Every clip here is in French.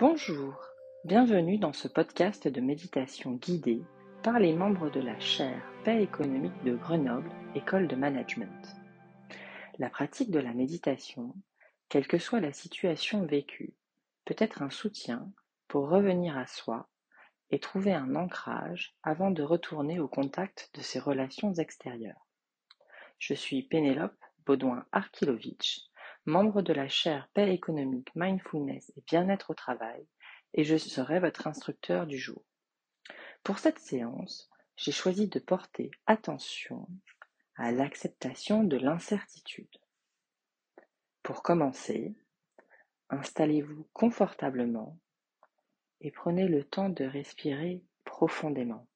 Bonjour, bienvenue dans ce podcast de méditation guidée par les membres de la chaire Paix économique de Grenoble, École de Management. La pratique de la méditation, quelle que soit la situation vécue, peut être un soutien pour revenir à soi et trouver un ancrage avant de retourner au contact de ses relations extérieures. Je suis Pénélope Baudouin-Arkilovitch, membre de la chaire Paix économique, Mindfulness et Bien-être au travail, et je serai votre instructeur du jour. Pour cette séance, j'ai choisi de porter attention à l'acceptation de l'incertitude. Pour commencer, installez-vous confortablement et prenez le temps de respirer profondément.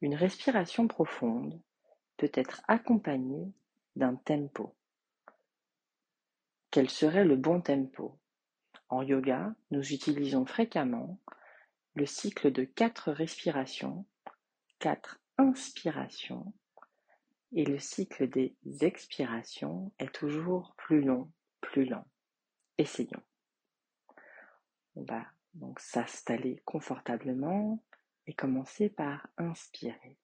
Une respiration profonde peut être accompagnée d'un tempo. Quel serait le bon tempo? En yoga, nous utilisons fréquemment le cycle de quatre respirations, quatre inspirations, et le cycle des expirations est toujours plus long, plus lent. Essayons. On va donc s'installer confortablement et commencer par inspirer.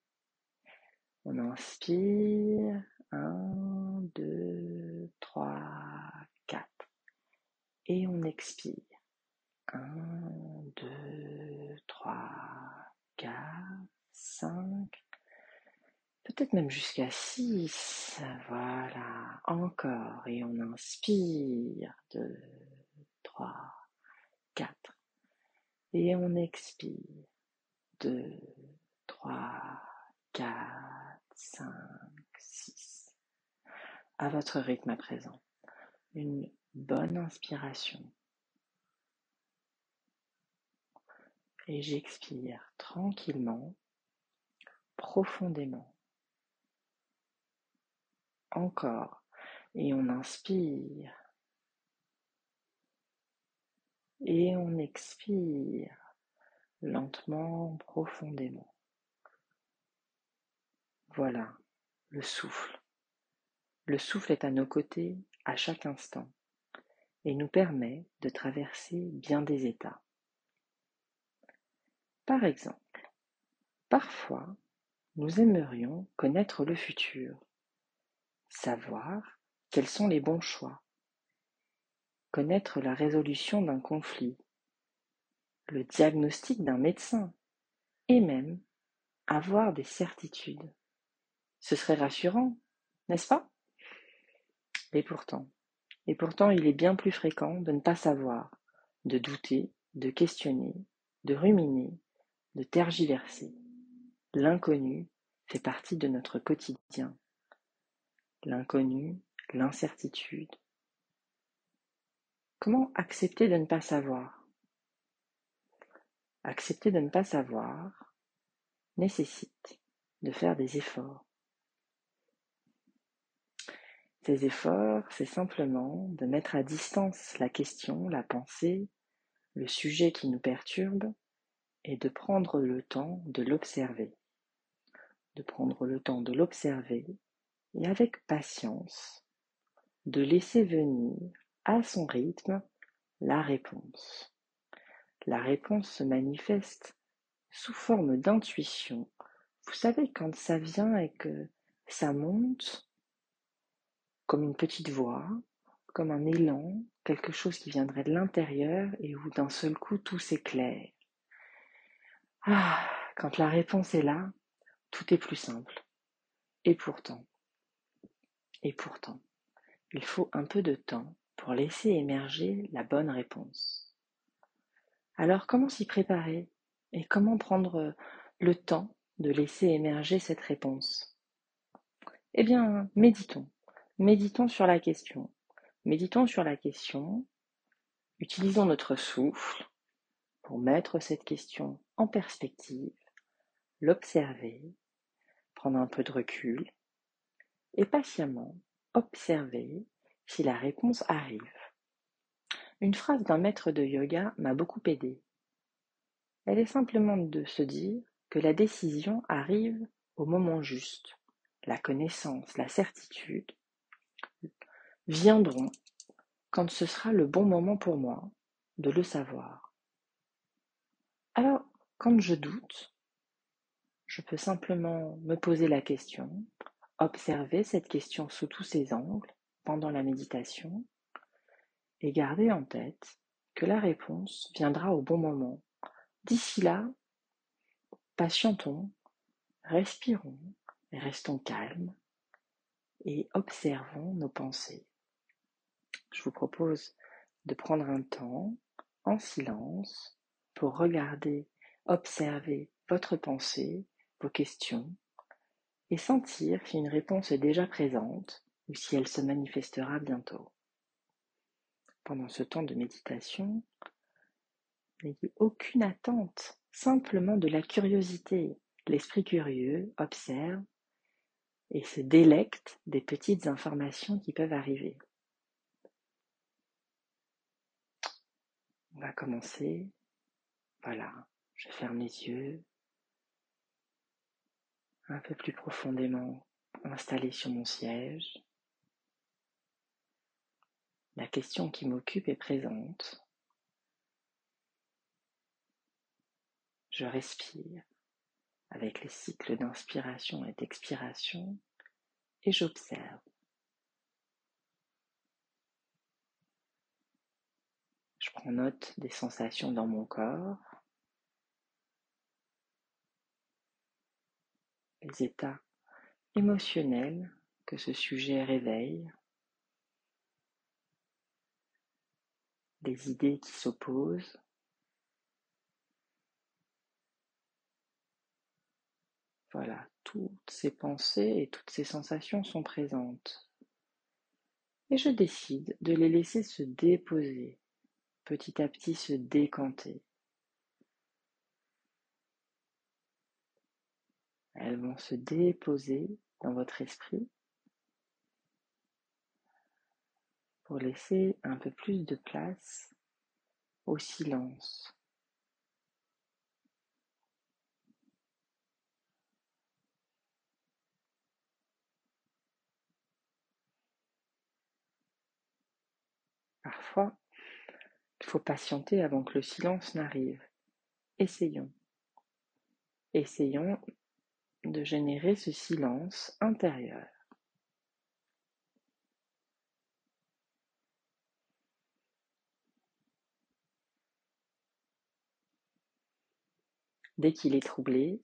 On inspire, 1, 2, 3, et on expire. 1, 2, 3, 4, 5, peut-être même jusqu'à 6. Voilà, encore. Et on inspire. 2, 3, 4. Et on expire. 2, 3, 4, 5, 6. À votre rythme à présent. Une bonne inspiration. Et j'expire tranquillement, profondément. Encore. Et on inspire. Et on expire lentement, profondément. Voilà, le souffle. Le souffle est à nos côtés à chaque instant et nous permet de traverser bien des états. Par exemple, parfois, nous aimerions connaître le futur, savoir quels sont les bons choix, connaître la résolution d'un conflit, le diagnostic d'un médecin, et même avoir des certitudes. Ce serait rassurant, n'est-ce pas? Et pourtant, et pourtant il est bien plus fréquent de ne pas savoir, de douter, de questionner, de ruminer, de tergiverser. L'inconnu fait partie de notre quotidien. L'inconnu, l'incertitude. Comment accepter de ne pas savoir? Accepter de ne pas savoir nécessite de faire des efforts. Ces efforts, c'est simplement de mettre à distance la question, la pensée, le sujet qui nous perturbe, et de prendre le temps de l'observer. De prendre le temps de l'observer et avec patience, de laisser venir à son rythme la réponse. La réponse se manifeste sous forme d'intuition. Vous savez, quand ça vient et que ça monte, comme une petite voix, comme un élan, quelque chose qui viendrait de l'intérieur et où d'un seul coup tout s'éclaire. Ah, quand la réponse est là, tout est plus simple. Et pourtant, et pourtant, il faut un peu de temps pour laisser émerger la bonne réponse. Alors comment s'y préparer et comment prendre le temps de laisser émerger cette réponse? Eh bien, méditons. Méditons sur la question. Méditons sur la question. Utilisons notre souffle pour mettre cette question en perspective, l'observer, prendre un peu de recul et patiemment observer si la réponse arrive. Une phrase d'un maître de yoga m'a beaucoup aidé. Elle est simplement de se dire que la décision arrive au moment juste. La connaissance, la certitude viendront quand ce sera le bon moment pour moi, de le savoir. Alors, quand je doute, je peux simplement me poser la question, observer cette question sous tous ses angles pendant la méditation et garder en tête que la réponse viendra au bon moment. D'ici là, patientons, respirons, restons calmes et observons nos pensées. Je vous propose de prendre un temps en silence pour regarder, observer votre pensée, vos questions, et sentir si une réponse est déjà présente ou si elle se manifestera bientôt. Pendant ce temps de méditation, n'ayez aucune attente, simplement de la curiosité. L'esprit curieux observe et se délecte des petites informations qui peuvent arriver. On va commencer. Voilà, je ferme les yeux. Un peu plus profondément installé sur mon siège. La question qui m'occupe est présente. Je respire avec les cycles d'inspiration et d'expiration et j'observe. Je prends note des sensations dans mon corps, les états émotionnels que ce sujet réveille, les idées qui s'opposent, Voilà, toutes ces pensées et toutes ces sensations sont présentes. Et je décide de les laisser se déposer, petit à petit se décanter. Elles vont se déposer dans votre esprit pour laisser un peu plus de place au silence. Parfois, il faut patienter avant que le silence n'arrive. Essayons. Essayons de générer ce silence intérieur. Dès qu'il est troublé,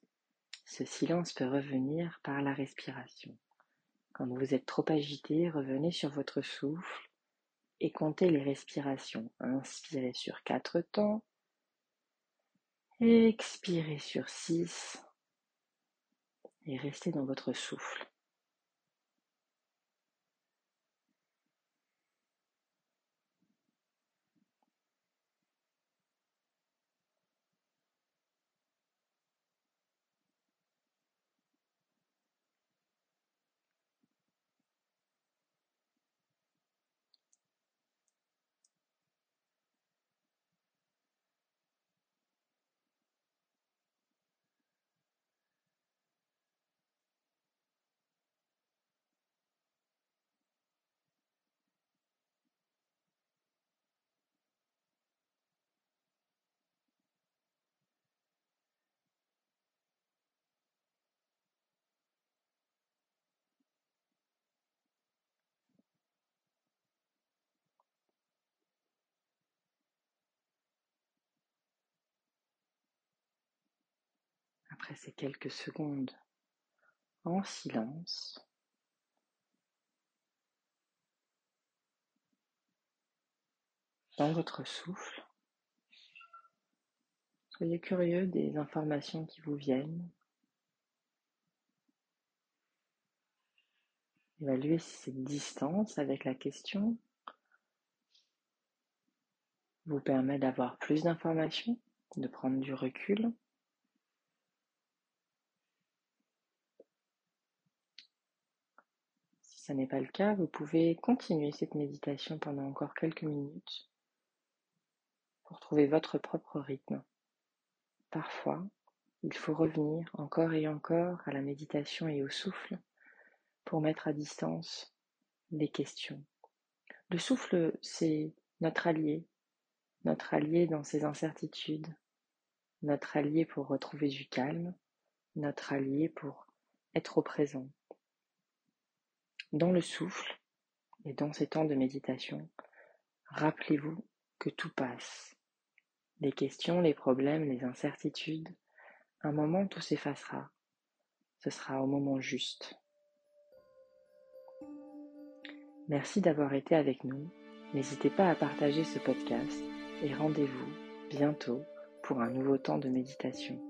ce silence peut revenir par la respiration. Quand vous êtes trop agité, revenez sur votre souffle et comptez les respirations. Inspirez sur quatre temps. Expirez sur six. Et restez dans votre souffle. Ces quelques secondes en silence, dans votre souffle, soyez curieux des informations qui vous viennent. Évaluez cette distance avec la question vous permet d'avoir plus d'informations, de prendre du recul. Ce n'est pas le cas, vous pouvez continuer cette méditation pendant encore quelques minutes pour trouver votre propre rythme. Parfois, il faut revenir encore et encore à la méditation et au souffle pour mettre à distance les questions. Le souffle, c'est notre allié, notre allié dans ces incertitudes, notre allié pour retrouver du calme, notre allié pour être au présent. Dans le souffle et dans ces temps de méditation, rappelez-vous que tout passe. Les questions, les problèmes, les incertitudes, un moment tout s'effacera. Ce sera au moment juste. Merci d'avoir été avec nous. N'hésitez pas à partager ce podcast et rendez-vous bientôt pour un nouveau temps de méditation.